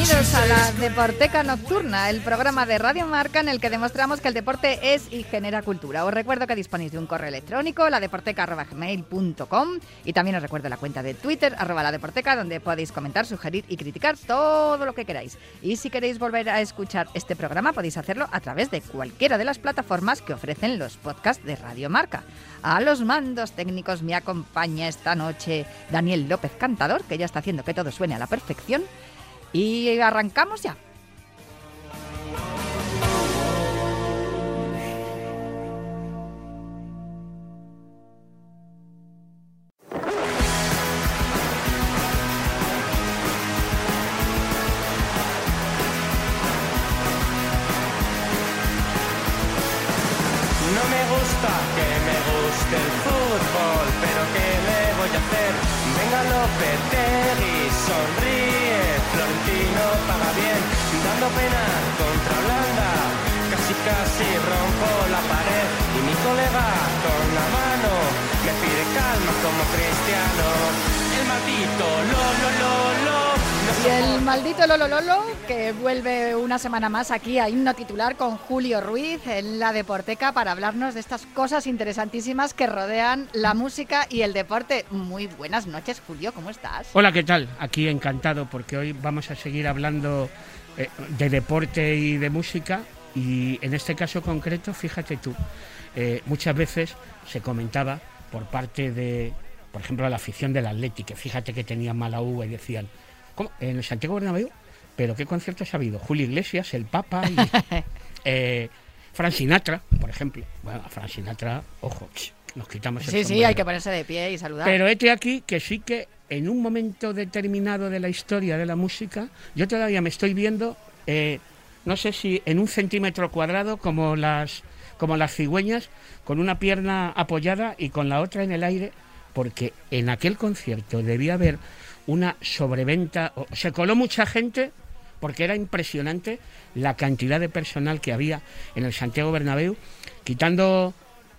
Bienvenidos a la Deporteca Nocturna, el programa de Radio Marca en el que demostramos que el deporte es y genera cultura. Os recuerdo que disponéis de un correo electrónico, ladeporteca.gmail.com y también os recuerdo la cuenta de Twitter, arroba la deporteca, donde podéis comentar, sugerir y criticar todo lo que queráis. Y si queréis volver a escuchar este programa, podéis hacerlo a través de cualquiera de las plataformas que ofrecen los podcasts de Radio Marca. A los mandos técnicos me acompaña esta noche Daniel López Cantador, que ya está haciendo que todo suene a la perfección. Y arrancamos ya. Semana más aquí a Himno Titular con Julio Ruiz en la Deporteca para hablarnos de estas cosas interesantísimas que rodean la música y el deporte. Muy buenas noches, Julio, ¿cómo estás? Hola, ¿qué tal? Aquí encantado porque hoy vamos a seguir hablando eh, de deporte y de música y en este caso concreto, fíjate tú, eh, muchas veces se comentaba por parte de, por ejemplo, la afición del Atleti, que fíjate que tenían mala uva y decían, ¿cómo? ¿En el Santiago Bernabéu? ¿Pero qué conciertos ha habido? Julio Iglesias, el Papa y... eh, Frank Sinatra, por ejemplo. Bueno, a Frank Sinatra, ojo, nos quitamos el Sí, sí, sombrero. hay que ponerse de pie y saludar. Pero este aquí que sí que en un momento determinado de la historia de la música, yo todavía me estoy viendo, eh, no sé si en un centímetro cuadrado como las, como las cigüeñas, con una pierna apoyada y con la otra en el aire, porque en aquel concierto debía haber una sobreventa, se coló mucha gente porque era impresionante la cantidad de personal que había en el Santiago Bernabéu, quitando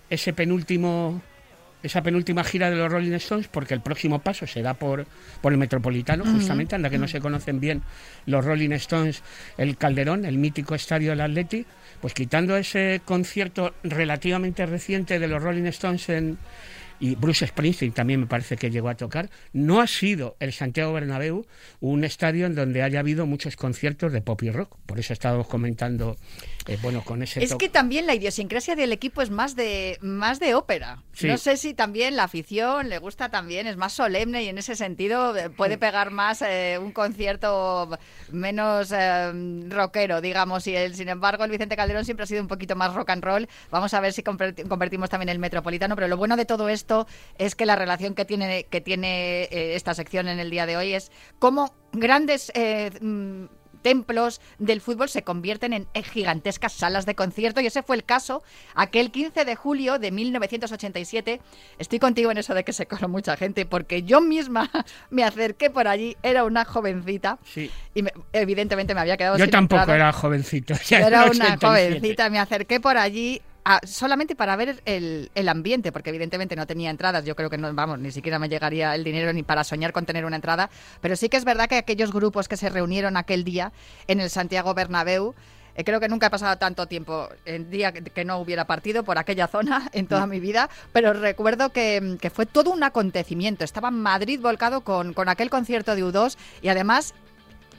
ese penúltimo esa penúltima gira de los Rolling Stones porque el próximo paso se da por, por el Metropolitano, justamente, anda que no se conocen bien los Rolling Stones, el Calderón, el mítico estadio del Atleti, pues quitando ese concierto relativamente reciente de los Rolling Stones en, y Bruce Springsteen también me parece que llegó a tocar, no ha sido el Santiago Bernabéu un estadio en donde haya habido muchos conciertos de pop y rock. Por eso estábamos comentando, eh, bueno, con ese Es que también la idiosincrasia del equipo es más de más de ópera. Sí. No sé si también la afición le gusta también, es más solemne y en ese sentido eh, puede pegar más eh, un concierto menos eh, rockero, digamos. Y el, sin embargo, el Vicente Calderón siempre ha sido un poquito más rock and roll. Vamos a ver si converti- convertimos también el Metropolitano. Pero lo bueno de todo esto es que la relación que tiene, que tiene eh, esta sección en el día de hoy es cómo grandes eh, mm, templos del fútbol se convierten en gigantescas salas de concierto y ese fue el caso aquel 15 de julio de 1987. Estoy contigo en eso de que se coló mucha gente porque yo misma me acerqué por allí, era una jovencita Sí. y me- evidentemente me había quedado Yo sin tampoco entrada. era en Era una 87. jovencita, me acerqué por allí a- solamente para ver el, el ambiente, porque evidentemente no tenía entradas, yo creo que no, vamos, ni siquiera me llegaría el dinero ni para soñar con tener una entrada, pero sí que es verdad que aquellos grupos que se reunieron aquel día en el Santiago Bernabéu, eh, creo que nunca he pasado tanto tiempo en día que, que no hubiera partido por aquella zona en toda mi vida, pero recuerdo que, que fue todo un acontecimiento. Estaba Madrid volcado con, con aquel concierto de U2 y además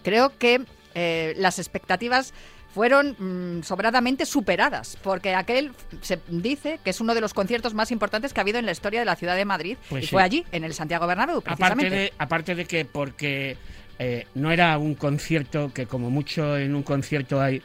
creo que eh, las expectativas fueron mm, sobradamente superadas, porque aquel se dice que es uno de los conciertos más importantes que ha habido en la historia de la ciudad de Madrid Pues y sí. fue allí, en el Santiago Bernabéu, Aparte precisamente. de, aparte de que porque eh, no era un concierto que como mucho en un concierto hay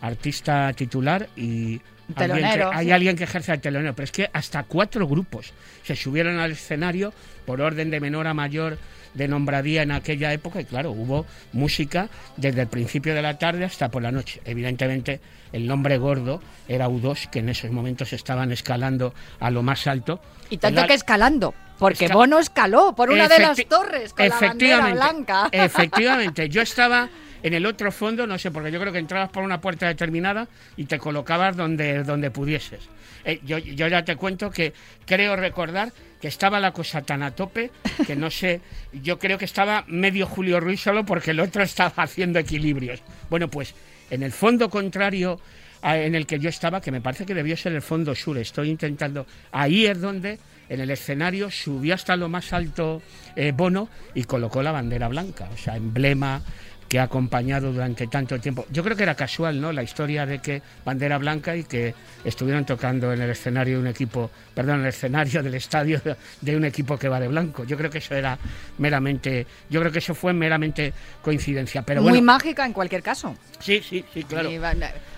artista titular y alguien que- Telonero, hay alguien que ejerce el telonero, pero es que hasta cuatro grupos se subieron al escenario por orden de menor a mayor de nombradía en aquella época y claro, hubo música desde el principio de la tarde hasta por la noche. Evidentemente el nombre gordo era U2, que en esos momentos estaban escalando a lo más alto. Y tanto La- que escalando, porque Esca- Bono escaló por una de las torres con la bandera blanca. Efectivamente, yo estaba en el otro fondo, no sé, porque yo creo que entrabas por una puerta determinada y te colocabas donde, donde pudieses. Eh, yo, ya te cuento que creo recordar que estaba la cosa tan a tope que no sé, yo creo que estaba medio Julio Ruiz solo porque el otro estaba haciendo equilibrios. Bueno, pues en el fondo contrario en el que yo estaba, que me parece que debió ser el fondo sur, estoy intentando, ahí es donde en el escenario subió hasta lo más alto eh, Bono y colocó la bandera blanca, o sea, emblema que ha acompañado durante tanto tiempo. Yo creo que era casual, ¿no? La historia de que bandera blanca y que estuvieron tocando en el escenario de un equipo, perdón, en el escenario del estadio de un equipo que va de blanco. Yo creo que eso era meramente, yo creo que eso fue meramente coincidencia. Pero Muy mágica en cualquier caso. Sí, sí, sí, claro.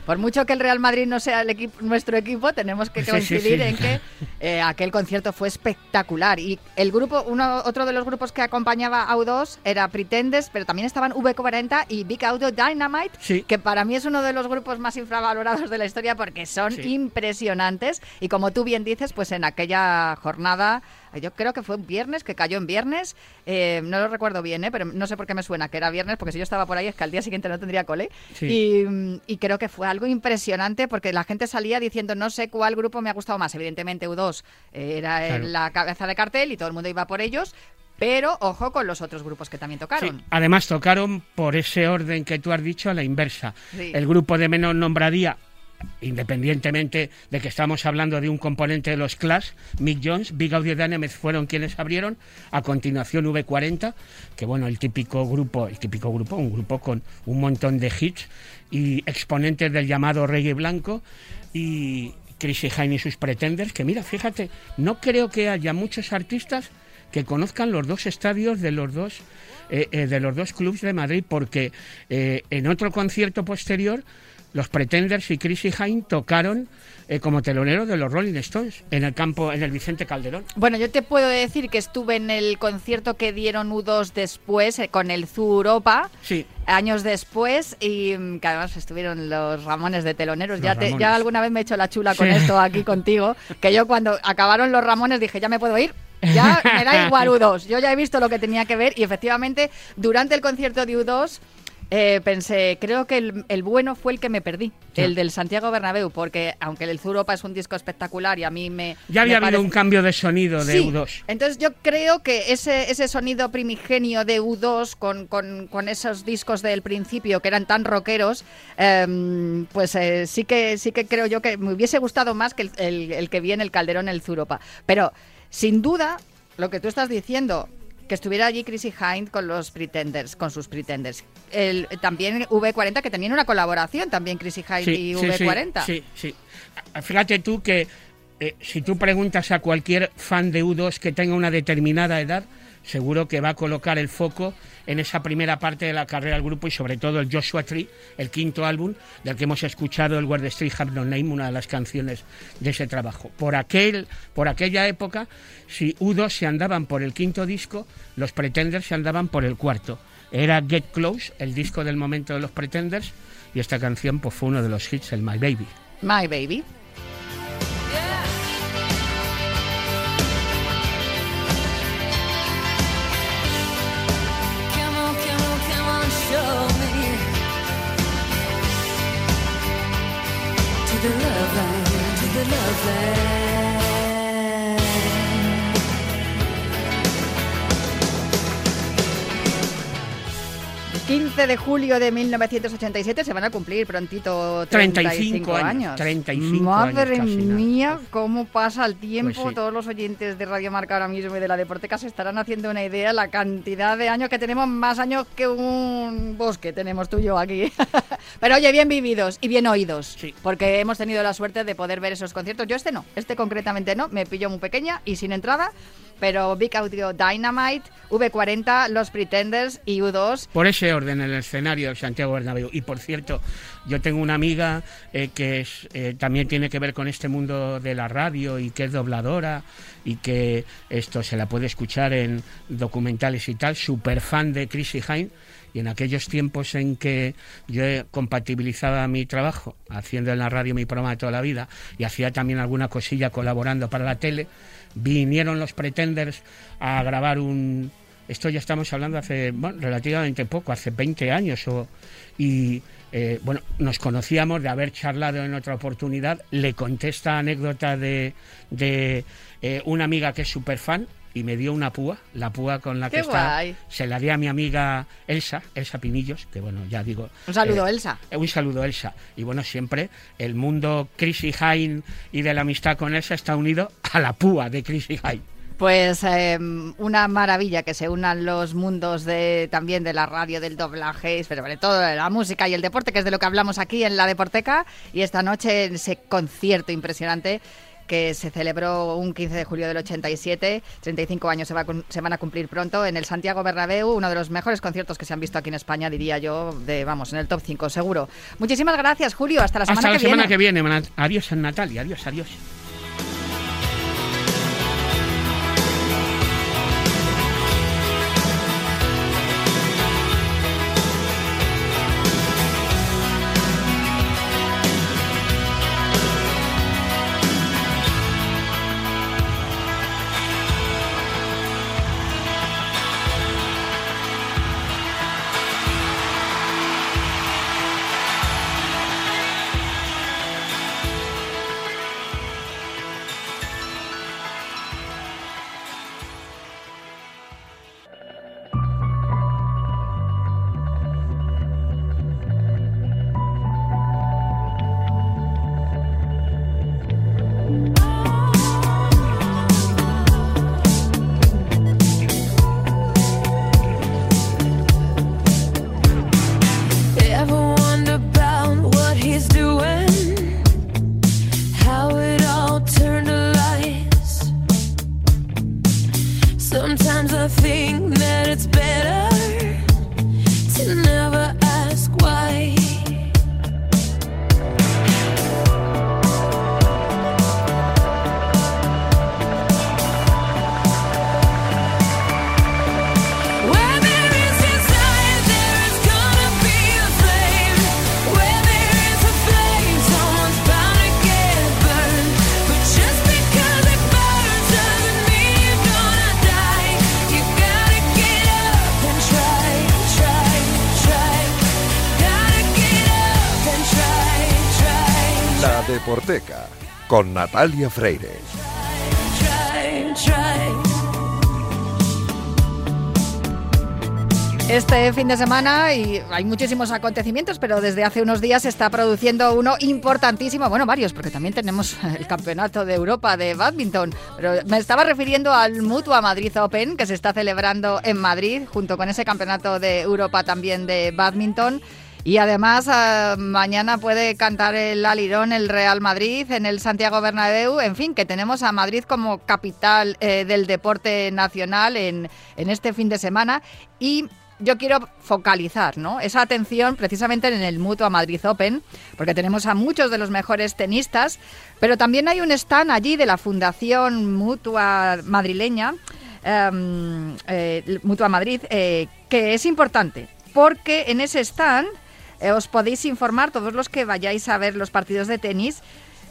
Por mucho que el Real Madrid no sea el equipo, nuestro equipo, tenemos que coincidir en que eh, aquel concierto fue espectacular. Y el grupo, uno, otro de los grupos que acompañaba a U2 era Pretendes, pero también estaban V40 y Big Audio Dynamite, que para mí es uno de los grupos más infravalorados de la historia porque son impresionantes. Y como tú bien dices, pues en aquella jornada yo creo que fue un viernes, que cayó en viernes, eh, no lo recuerdo bien, ¿eh? pero no sé por qué me suena que era viernes, porque si yo estaba por ahí es que al día siguiente no tendría cole. Y, creo que fue algo impresionante porque la gente salía diciendo no sé cuál grupo me ha gustado más. Evidentemente U2 eh, era la cabeza de cartel y todo el mundo iba por ellos, pero ojo con los otros grupos que también tocaron. Además tocaron por ese orden que tú has dicho a la inversa. El grupo de menos nombradía independientemente de que estamos hablando de un componente de los Clash, Mick Jones, Big Audio Dynamics fueron quienes abrieron, a continuación V40, que bueno, el típico grupo, el típico grupo, un grupo con un montón de hits y exponentes del llamado reggae blanco y Chrissy Hine y sus pretenders, que mira, fíjate, no creo que haya muchos artistas que conozcan los dos estadios de los dos eh, eh, de los dos clubes de Madrid, porque eh, en otro concierto posterior los Pretenders y Chrissy Hine tocaron eh, como telonero de los Rolling Stones en el campo, en el Vicente Calderón. Bueno, yo te puedo decir que estuve en el concierto que dieron U2 después eh, con el Zoo Europa. Sí. Años después, y mm, que además estuvieron los Ramones de teloneros. ya, ya alguna vez me he hecho la chula con esto aquí contigo. Que yo cuando acabaron los Ramones dije, ya me puedo ir, ya me da igual U2. Yo ya he visto lo que tenía que ver y efectivamente durante el concierto de U2 eh, pensé, creo que el, bueno fue el que me perdí, el del Santiago Bernabéu, porque aunque el Zuropa es un disco espectacular y a mí me... Ya había habido un cambio de sonido de U2. Entonces yo creo que ese, ese sonido primigenio de U2 con, con, esos discos del principio que eran tan rockeros, em, pues eh, sí, que, sí que creo yo que me hubiese gustado más que el, el, que viene el Calderón, el Zuropa. Pero sin duda, lo que tú estás diciendo, que estuviera allí Chrissy Hind con los Pretenders, con sus Pretenders. El, también V40, que tenía una colaboración, también Chrissy Hind y V40. Sí, sí, Fíjate tú que eh, si tú preguntas a cualquier fan de U2 que tenga una determinada edad, seguro que va a colocar el foco en esa primera parte de la carrera del grupo y sobre todo el Joshua Tree, el quinto álbum del que hemos escuchado el Word Street Have No Name, una de las canciones de ese trabajo. Por, aquel, por aquella época, si U2 se andaban por el quinto disco, los Pretenders se andaban por el cuarto. Era Get Close, el disco del momento de los Pretenders, y esta canción pues, fue uno de los hits, el My Baby. My Baby. 15 de julio de 1987 se van a cumplir prontito 35, años. 35 Madre mía, cómo pasa el tiempo. Pues Todos los oyentes de Radio Marca ahora mismo y de la Deporteca se estarán haciendo una idea la cantidad de años que tenemos, más años que un bosque tenemos tú y yo aquí. Pero oye, bien vividos y bien oídos, porque hemos tenido la suerte de poder ver esos conciertos. Yo este no, este concretamente no, me pilló muy pequeña y sin entrada pero Big Audio Dynamite, V40, Los Pretenders y U2. Por ese orden el escenario de Santiago Bernabéu. Y por cierto, yo tengo una amiga eh, que eh, también tiene que ver con este mundo de la radio y que es dobladora y que esto se la puede escuchar en documentales y tal, súper fan de Chrissy Hine. Y en aquellos tiempos en que yo compatibilizaba mi trabajo, haciendo en la radio mi programa de toda la vida, y hacía también alguna cosilla colaborando para la tele, vinieron los Pretenders a grabar un, esto ya estamos hablando hace bueno, relativamente poco, hace 20 años o, y eh, bueno, nos conocíamos de haber charlado en otra oportunidad, le contesta anécdota de, de eh, una amiga que es súper fan y me dio una púa, la púa con la que está, se la di a mi amiga Elsa, Elsa Pinillos, que bueno, ya digo... Un saludo, eh, Elsa. Un saludo, Elsa. Y bueno, siempre el mundo Chrissy Hine y de la amistad con Elsa está unido a la púa de Chrissy Hine. Pues em, una maravilla que se unan los mundos de también de la radio, del doblaje, pero sobre todo de la música y el deporte, que es de lo que hablamos aquí en la Deporteca. Y esta noche ese concierto impresionante que se celebró un 15 de julio del 87. 35 años se, se, van a cumplir pronto en el Santiago Bernabéu, uno de los mejores conciertos que se han visto aquí en España, diría yo, de vamos, en el top 5, seguro. Muchísimas gracias, Julio. Hasta la semana Hasta la semana que viene. Adiós, Natalia. Adiós, adiós. better con Natalia Freire. Este fin de semana y hay muchísimos acontecimientos, pero desde hace unos días se está produciendo uno importantísimo, bueno, varios, porque también tenemos el Campeonato de Europa de Badminton, pero me estaba refiriendo al Mutua Madrid Open que se está celebrando en Madrid junto con ese Campeonato de Europa también de Badminton. Y además, ah, mañana puede cantar el alirón el Real Madrid en el Santiago Bernabéu. En fin, que tenemos a Madrid como capital eh, del deporte nacional en, en este fin de semana. Y yo quiero focalizar ¿no? esa atención precisamente en el Mutua Madrid Open, porque tenemos a muchos de los mejores tenistas, pero también hay un stand allí de la Fundación Mutua Madrileña, em, eh, Mutua Madrid, eh, que es importante, porque en ese stand eh, os podéis informar, todos los que vayáis a ver los partidos de tenis,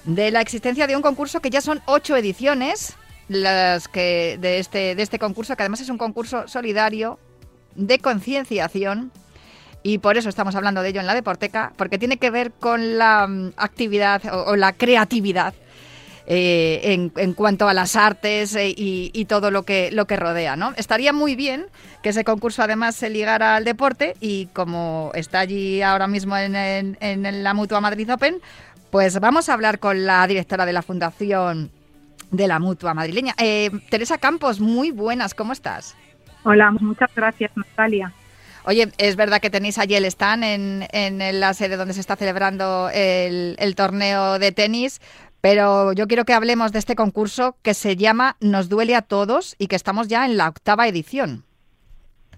de la existencia de un concurso que ya son ocho ediciones las que de este, de este concurso, que además es un concurso solidario de concienciación. Y por eso estamos hablando de ello en la Deporteca, porque tiene que ver con la mm, actividad o la creatividad eh, en, cuanto a las artes eh, y, todo lo que, lo que rodea. ¿no? Estaría muy bien que ese concurso además se ligara al deporte y como está allí ahora mismo en, en, la Mutua Madrid Open, pues vamos a hablar con la directora de la Fundación de la Mutua Madrileña. Eh, Teresa Campos, muy buenas, ¿cómo estás? Hola, muchas gracias Natalia. Oye, es verdad que tenéis allí el stand en, en la sede donde se está celebrando el, el, torneo de tenis, pero yo quiero que hablemos de este concurso que se llama Nos duele a todos y que estamos ya en la octava edición.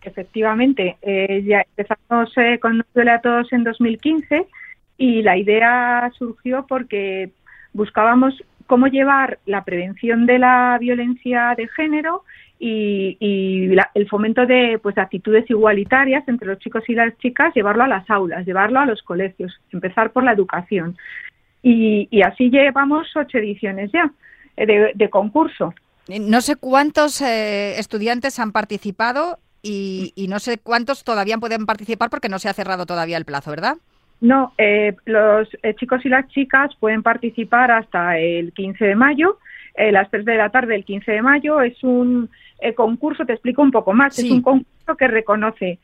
Efectivamente, eh, ya empezamos eh, con Nos duele a todos en 2015 y la idea surgió porque buscábamos cómo llevar la prevención de la violencia de género y, el fomento de pues actitudes igualitarias entre los chicos y las chicas, llevarlo a las aulas, llevarlo a los colegios, empezar por la educación. Y, así llevamos ocho ediciones ya eh, de, concurso. No sé cuántos eh, estudiantes han participado y, no sé cuántos todavía pueden participar porque no se ha cerrado todavía el plazo, ¿verdad? No, eh, los eh, chicos y las chicas pueden participar hasta el 15 de mayo. Eh, las 3 de la tarde del 15 de mayo es un concurso, te explico un poco más, es un concurso que reconoce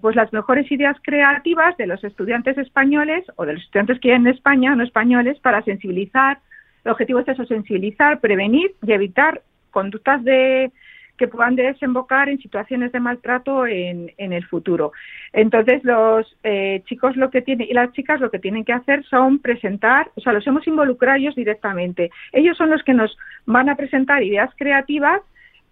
pues las mejores ideas creativas de los estudiantes españoles o de los estudiantes que hay en España, no españoles, para sensibilizar. El objetivo es eso, sensibilizar, prevenir y evitar conductas de que puedan desembocar en situaciones de maltrato en, en el futuro. Entonces, los eh, chicos lo que tienen y las chicas lo que tienen que hacer son presentar, o sea, los hemos involucrado ellos directamente. Ellos son los que nos van a presentar ideas creativas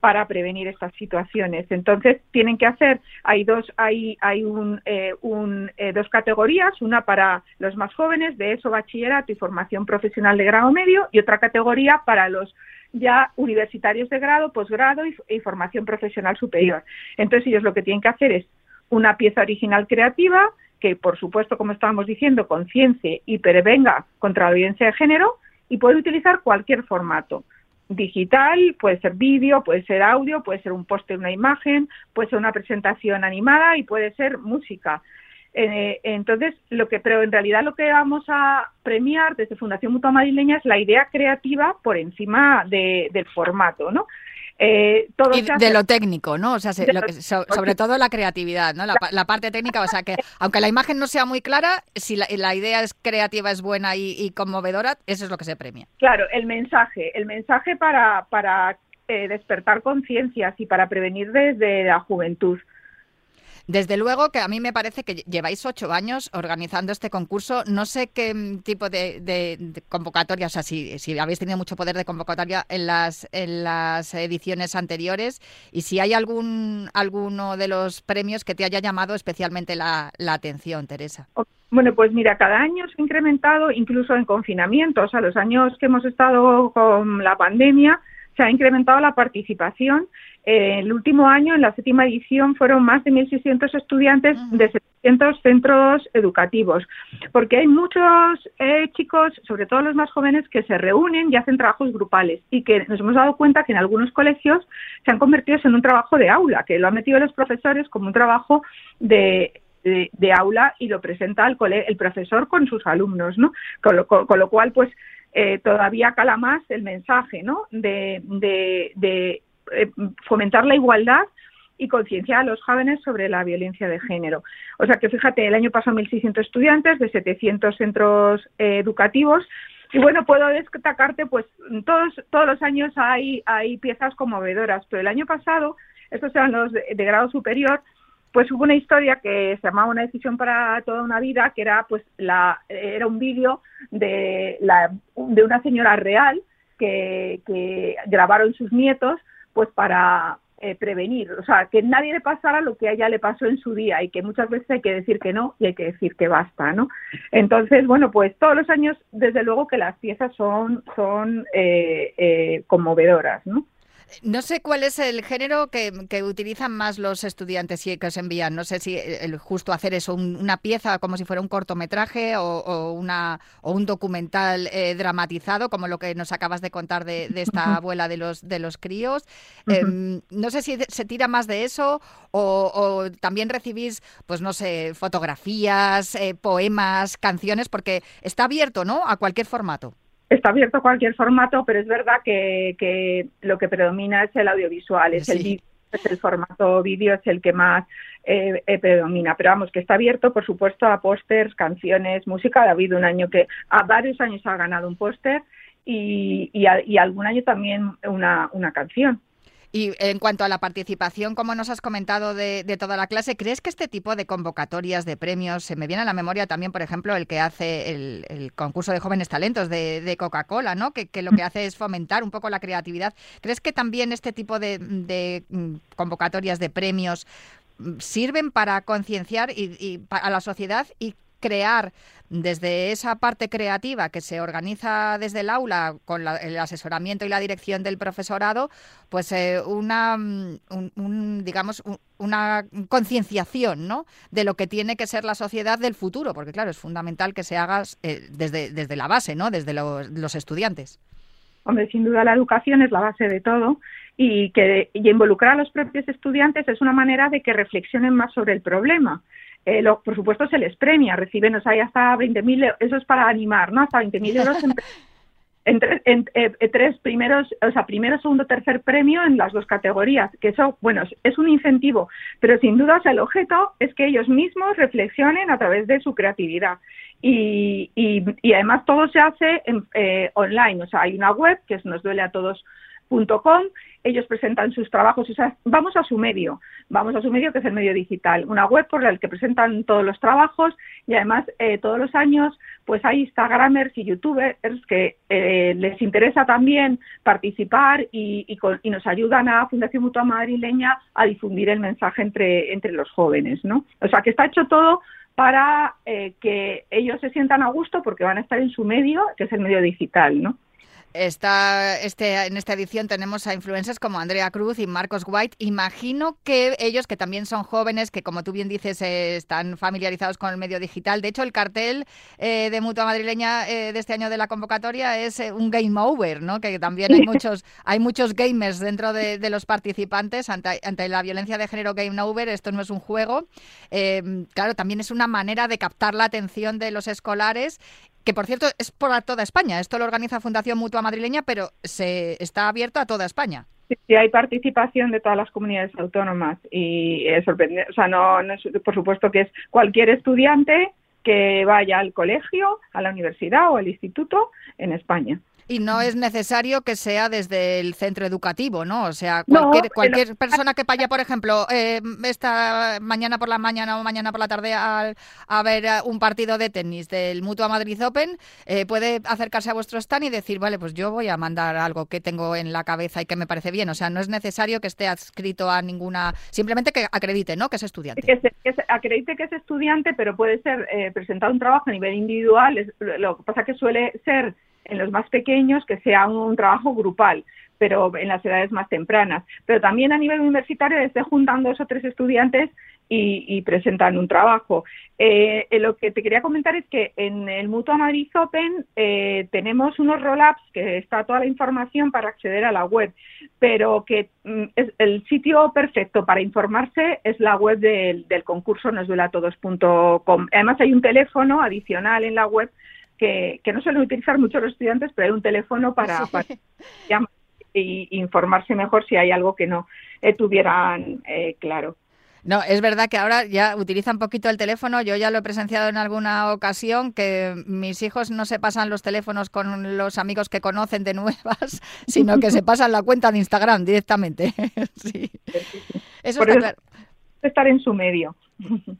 para prevenir estas situaciones. Entonces tienen que hacer, hay dos, hay, hay un, eh, un eh, dos categorías, una para los más jóvenes de eso bachillerato y formación profesional de grado medio y otra categoría para los ya universitarios de grado, posgrado y, formación profesional superior. Entonces ellos lo que tienen que hacer es una pieza original creativa que, por supuesto, como estábamos diciendo, conciencie y prevenga contra la violencia de género y puede utilizar cualquier formato. Digital, puede ser vídeo, puede ser audio, puede ser un póster, una imagen, puede ser una presentación animada y puede ser música. Eh, entonces, lo que, pero en realidad lo que vamos a premiar desde Fundación Mutua Madrileña es la idea creativa por encima del formato, ¿no? Eh, todo y de lo técnico, ¿no? O sea, sobre todo la creatividad, ¿no? La, parte técnica, o sea, que aunque la imagen no sea muy clara, si la, idea es creativa, es buena y, conmovedora, eso es lo que se premia. Claro, el mensaje, el mensaje para, para eh, despertar conciencias y para prevenir desde la juventud. Desde luego que a mí me parece que lleváis ocho años organizando este concurso. No sé qué tipo de, de, convocatoria, o sea, si, habéis tenido mucho poder de convocatoria en las, en las ediciones anteriores y si hay algún alguno de los premios que te haya llamado especialmente la, la atención, Teresa. Bueno, pues mira, cada año se ha incrementado, incluso en confinamiento, o sea, los años que hemos estado con la pandemia, se ha incrementado la participación. Eh, el último año, en la séptima edición, fueron más de 1.600 estudiantes de 700 centros educativos, porque hay muchos eh, chicos, sobre todo los más jóvenes, que se reúnen y hacen trabajos grupales y que nos hemos dado cuenta que en algunos colegios se han convertido en un trabajo de aula, que lo han metido los profesores como un trabajo de de, aula y lo presenta el, el profesor con sus alumnos, ¿no? Con lo, con lo cual, pues eh, todavía cala más el mensaje ¿no? de, eh, fomentar la igualdad y concienciar a los jóvenes sobre la violencia de género. O sea que fíjate, el año pasado 1.600 estudiantes de 700 centros eh, educativos y bueno, puedo destacarte, pues todos, todos los años hay, hay piezas conmovedoras, pero el año pasado, estos eran los de grado superior, pues hubo una historia que se llamaba Una decisión para toda una vida, que era pues la era un vídeo de la de una señora real que, grabaron sus nietos pues para eh, prevenir, o sea, que nadie le pasara lo que a ella le pasó en su día y que muchas veces hay que decir que no y hay que decir que basta, ¿no? Entonces, bueno, pues todos los años, desde luego que las piezas son, son eh, eh, conmovedoras, ¿no? No sé cuál es el género que, utilizan más los estudiantes y que os envían. No sé si el justo hacer eso, una pieza como si fuera un cortometraje o, una, o un documental eh, dramatizado, como lo que nos acabas de contar de, esta abuela de los, de los críos. Em, no sé si se tira más de eso o, también recibís, pues no sé, fotografías, eh, poemas, canciones, porque está abierto, ¿no? A cualquier formato está abierto cualquier formato, pero es verdad que, lo que predomina es el audiovisual, es el es el formato vídeo, es el que más eh, eh, predomina. Pero vamos, que está abierto, por supuesto, a pósters, canciones, música. Ha habido un año que a varios años ha ganado un póster y, y, algún año también una, una canción. Y en cuanto a la participación, como nos has comentado de, toda la clase, ¿crees que este tipo de convocatorias de premios, se me viene a la memoria también, por ejemplo, el que hace el, concurso de jóvenes talentos de, Coca-Cola, ¿no? Que, lo que hace es fomentar un poco la creatividad. ¿Crees que también este tipo de, mm, convocatorias de premios mm, sirven para concienciar y, a la sociedad y crear desde esa parte creativa que se organiza desde el aula con el asesoramiento y la dirección del profesorado, pues eh, una, mm, digamos, una concienciación ¿no? de lo que tiene que ser la sociedad del futuro, porque claro, es fundamental que se haga eh, desde, desde la base, ¿no? desde los, los estudiantes. Hombre, sin duda la educación es la base de todo y que y involucrar a los propios estudiantes es una manera de que reflexionen más sobre el problema. Eh, lo, por supuesto se les premia, reciben, o sea, hay hasta 20.000, eso es para animar, ¿no? Hasta 20.000 euros en, en, tre- en, eh, eh, tres primeros, o sea, primero, segundo, tercer premio en las dos categorías, que eso, bueno, es- es un incentivo, pero sin duda o sea, el objeto es que ellos mismos reflexionen a través de su creatividad. Y, y, y además todo se hace en, eh, online, o sea, hay una web que es nosdueleatodos.com, ellos presentan sus trabajos, o sea, vamos a su medio, vamos a su medio que es el medio digital, una web por la que presentan todos los trabajos y además eh, todos los años pues hay Instagramers y YouTubers que eh, les interesa también participar y, y, con- y nos ayudan a Fundación Mutua Madrileña a difundir el mensaje entre, entre los jóvenes, ¿no? O sea, que está hecho todo para eh, que ellos se sientan a gusto porque van a estar en su medio, que es el medio digital, ¿no? Está, este, en esta edición tenemos a influencers como Andrea Cruz y Marcos White. Imagino que ellos, que también son jóvenes, que como tú bien dices, eh, están familiarizados con el medio digital. De hecho, el cartel eh, de Mutua Madrileña eh, de este año de la convocatoria es eh, un game over, ¿no? Que también hay muchos, hay muchos gamers dentro de, de los participantes ante, ante la violencia de género game over. Esto no es un juego. Eh, claro, también es una manera de captar la atención de los escolares que por cierto es por toda España. Esto lo organiza Fundación Mutua Madrileña, pero se está abierto a toda España. Sí, sí, hay participación de todas las comunidades autónomas y es sorprendente, o sea, no, no es, por supuesto que es cualquier estudiante que vaya al colegio, a la universidad o al instituto en España. Y no es necesario que sea desde el centro educativo, ¿no? O sea, No, cualquier, cualquier persona que vaya, por ejemplo, eh, esta mañana por la mañana o mañana por la tarde a, a ver eh, un partido de tenis del Mutua Madrid Open, eh, puede acercarse a vuestro stand y decir, vale, pues yo voy a mandar algo que tengo en la cabeza y que me parece bien. O sea, no es necesario que esté adscrito a ninguna... Simplemente que acredite, ¿no? Que es estudiante. Que se, que se acredite que es estudiante, pero puede ser eh, presentar un trabajo a nivel individual. Es- lo que pasa que suele ser en los más pequeños que sea un trabajo grupal, pero en las edades más tempranas. Pero también a nivel universitario esté juntan dos o tres estudiantes y, y presentan un trabajo. Eh, eh, lo que te quería comentar es que en el Mutua Madrid Open eh, tenemos unos roll-ups que está toda la información para acceder a la web, pero que mm, es el sitio perfecto para informarse es la web del, del concurso nosduelatodos.com. Además hay un teléfono adicional en la web que, que no suelen utilizar mucho los estudiantes, pero hay un teléfono para, para llamar y informarse mejor si hay algo que no eh, tuvieran eh, claro. No, es verdad que ahora ya utilizan poquito el teléfono. Yo ya lo he presenciado en alguna ocasión que mis hijos no se pasan los teléfonos con los amigos que conocen de nuevas, sino que se pasan la cuenta de Instagram directamente. sí. Eso Por está eso- claro. Estar en su medio.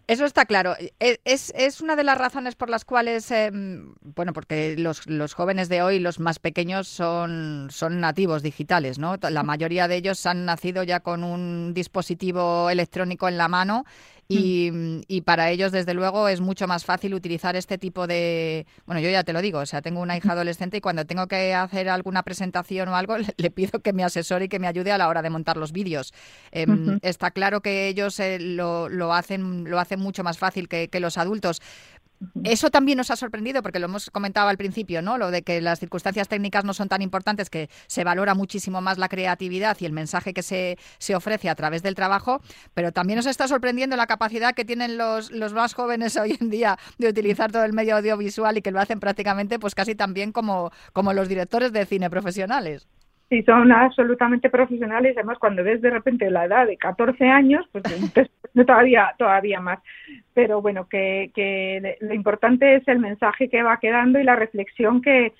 Eso está claro. E- Es, es una de las razones por las cuales, eh, bueno, porque los, los jóvenes de hoy, los más pequeños, son, son nativos digitales, ¿no? La mayoría de ellos han nacido ya con un dispositivo electrónico en la mano y, y para ellos, desde luego, es mucho más fácil utilizar este tipo de... Bueno, yo ya te lo digo, o sea, tengo una hija adolescente y cuando tengo que hacer alguna presentación o algo, le, pido que me asesore y que me ayude a la hora de montar los vídeos. Em. Está claro que ellos eh, lo, lo hacen, lo hacen mucho más fácil que, que los adultos. Eso también nos ha sorprendido porque lo hemos comentado al principio, ¿no? Lo de que las circunstancias técnicas no son tan importantes, que se valora muchísimo más la creatividad y el mensaje que se, se ofrece a través del trabajo, pero también nos está sorprendiendo la capacidad que tienen los, los más jóvenes hoy en día de utilizar todo el medio audiovisual y que lo hacen prácticamente pues casi tan bien como, como los directores de cine profesionales. Sí, son absolutamente profesionales. Además, cuando ves de repente la edad de 14 años, pues entonces, todavía, todavía más. Pero bueno, que, lo importante es el mensaje que va quedando y la reflexión que,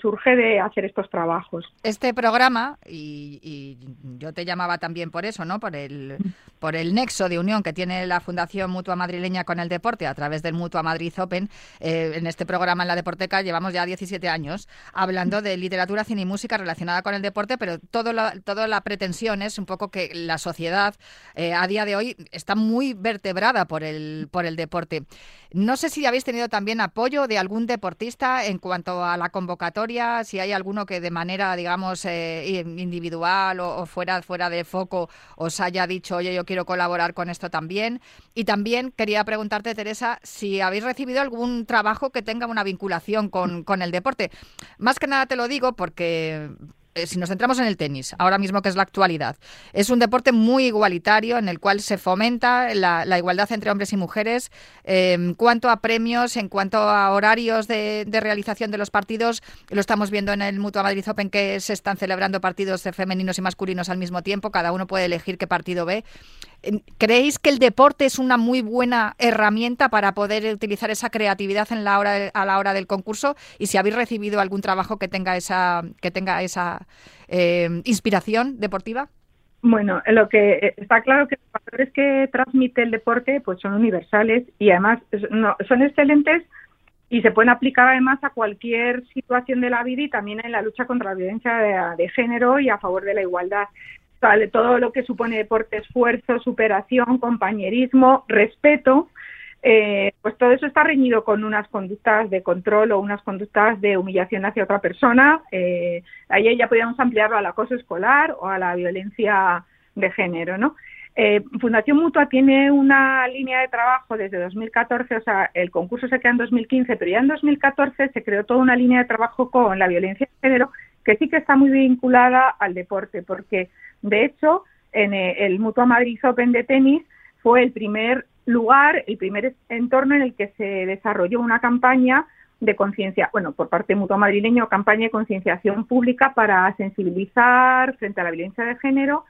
surge de hacer estos trabajos. Este programa, y, y yo te llamaba también por eso, ¿no? Por el, por el nexo de unión que tiene la Fundación Mutua Madrileña con el deporte a través del Mutua Madrid Open. Eh, en este programa en la Deporteca llevamos ya 17 años hablando de literatura, cine y música relacionada con el deporte, pero todo la, toda la pretensión es un poco que la sociedad eh, a día de hoy está muy vertebrada por el, por el deporte. No sé si habéis tenido también apoyo de algún deportista en cuanto a la convocatoria, si hay alguno que de manera, digamos, eh, individual o, o, fuera, fuera de foco os haya dicho, oye, yo quiero colaborar con esto también. Y también quería preguntarte, Teresa, si habéis recibido algún trabajo que tenga una vinculación con, con el deporte. Más que nada te lo digo porque si nos centramos en el tenis, ahora mismo que es la actualidad, es un deporte muy igualitario en el cual se fomenta la, igualdad entre hombres y mujeres. en cuanto a premios, en cuanto a horarios de, realización de los partidos, lo estamos viendo en el Mutua Madrid Open que se están celebrando partidos femeninos y masculinos al mismo tiempo, cada uno puede elegir qué partido ve. ¿Creéis que el deporte es una muy buena herramienta para poder utilizar esa creatividad a la hora del concurso? Y si habéis recibido algún trabajo que tenga esa que tenga esa eh, inspiración deportiva. Bueno, lo que eh, está claro que los valores que transmite el deporte pues son universales y además son excelentes y se pueden aplicar además a cualquier situación de la vida y también en la lucha contra la violencia de género y a favor de la igualdad todo lo que supone deporte, esfuerzo, superación, compañerismo, respeto, eh, pues todo eso está reñido con unas conductas de control o unas conductas de humillación hacia otra persona. Eh, ahí ya podríamos ampliarlo al acoso escolar o a la violencia de género, ¿no? Eh, Fundación Mutua tiene una línea de trabajo desde 2014, o sea, el concurso se queda en 2015, pero ya en 2014 se creó toda una línea de trabajo con la violencia de género que sí que está muy vinculada al deporte, porque de hecho, en eh, el Mutua Madrid Open de tenis fue el primer lugar, el primer entorno en el que se desarrolló una campaña de conciencia, bueno, por parte de Mutua Madrileño, campaña de concienciación pública para sensibilizar frente a la violencia de género.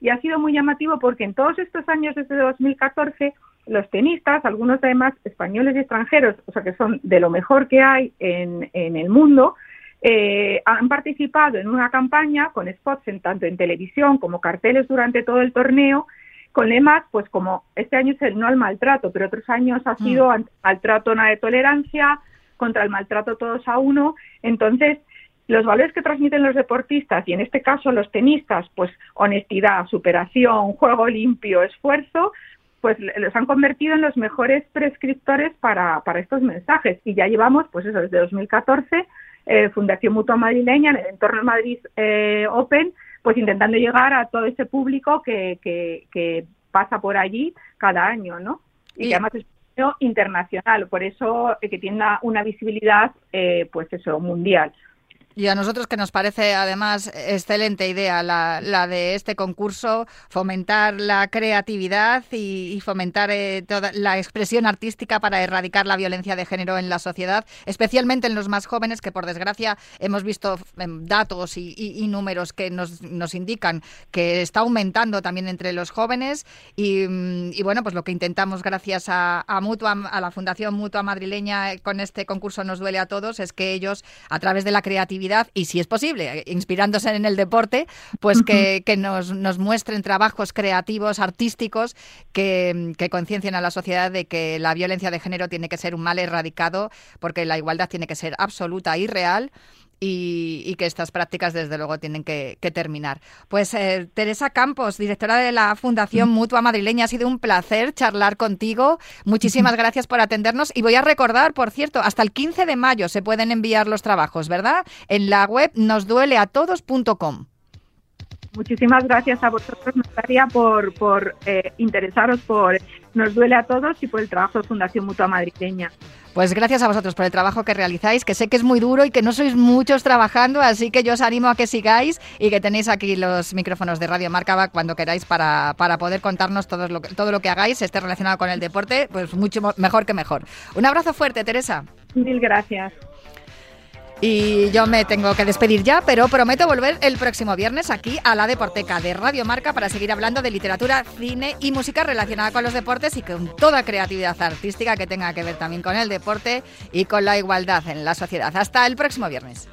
Y ha sido muy llamativo porque en todos estos años desde 2014 los tenistas, algunos además españoles y extranjeros, o sea que son de lo mejor que hay en, en el mundo, eh, han participado en una campaña con spots en, tanto en televisión como carteles durante todo el torneo con lemas, pues como este año es el no al maltrato, pero otros años ha sido mm. maltrato no de tolerancia, contra el maltrato todos a uno. Entonces, los valores que transmiten los deportistas y en este caso los tenistas, pues honestidad, superación, juego limpio, esfuerzo, pues los han convertido en los mejores prescriptores para, para estos mensajes. Y ya llevamos, pues eso, desde 2014 eh, Fundación Mutua Madrileña, en el entorno Madrid eh, Open, pues intentando llegar a todo ese público que, que, pasa por allí cada año, ¿no? Y, que además es un internacional, por eso eh, que tiene una, visibilidad, pues eso, mundial. Y a nosotros que nos parece además excelente idea la, la de este concurso, fomentar la creatividad y, fomentar eh, toda la expresión artística para erradicar la violencia de género en la sociedad, especialmente en los más jóvenes, que por desgracia hemos visto em, datos y, números que nos, nos, indican que está aumentando también entre los jóvenes. Y, bueno, pues lo que intentamos gracias a, a, Mutua, a la Fundación Mutua Madrileña con este concurso Nos Duele a Todos es que ellos, a través de la creatividad, y si es posible, inspirándose en el deporte, pues que, nos, nos, muestren trabajos creativos, artísticos, que, que conciencien a la sociedad de que la violencia de género tiene que ser un mal erradicado, porque la igualdad tiene que ser absoluta y real y, que estas prácticas desde luego tienen que, terminar. Pues eh, Teresa Campos, directora de la Fundación Mutua Madrileña, ha sido un placer charlar contigo. Muchísimas gracias por atendernos y voy a recordar, por cierto, hasta el 15 de mayo se pueden enviar los trabajos, ¿verdad? En la web nosdueleatodos.com. Muchísimas gracias a vosotros, Natalia, por, por eh, interesaros por Nos Duele a Todos y por el trabajo de Fundación Mutua Madrileña. Pues gracias a vosotros por el trabajo que realizáis, que sé que es muy duro y que no sois muchos trabajando, así que yo os animo a que sigáis y que tenéis aquí los micrófonos de Radio Marcaba cuando queráis para, para poder contarnos todo lo, que, todo lo que hagáis, esté relacionado con el deporte, pues mucho mejor que mejor. Un abrazo fuerte, Teresa. Mil gracias. Y yo me tengo que despedir ya, pero prometo volver el próximo viernes aquí a la Deporteca de Radio Marca para seguir hablando de literatura, cine y música relacionada con los deportes y con toda creatividad artística que tenga que ver también con el deporte y con la igualdad en la sociedad. Hasta el próximo viernes.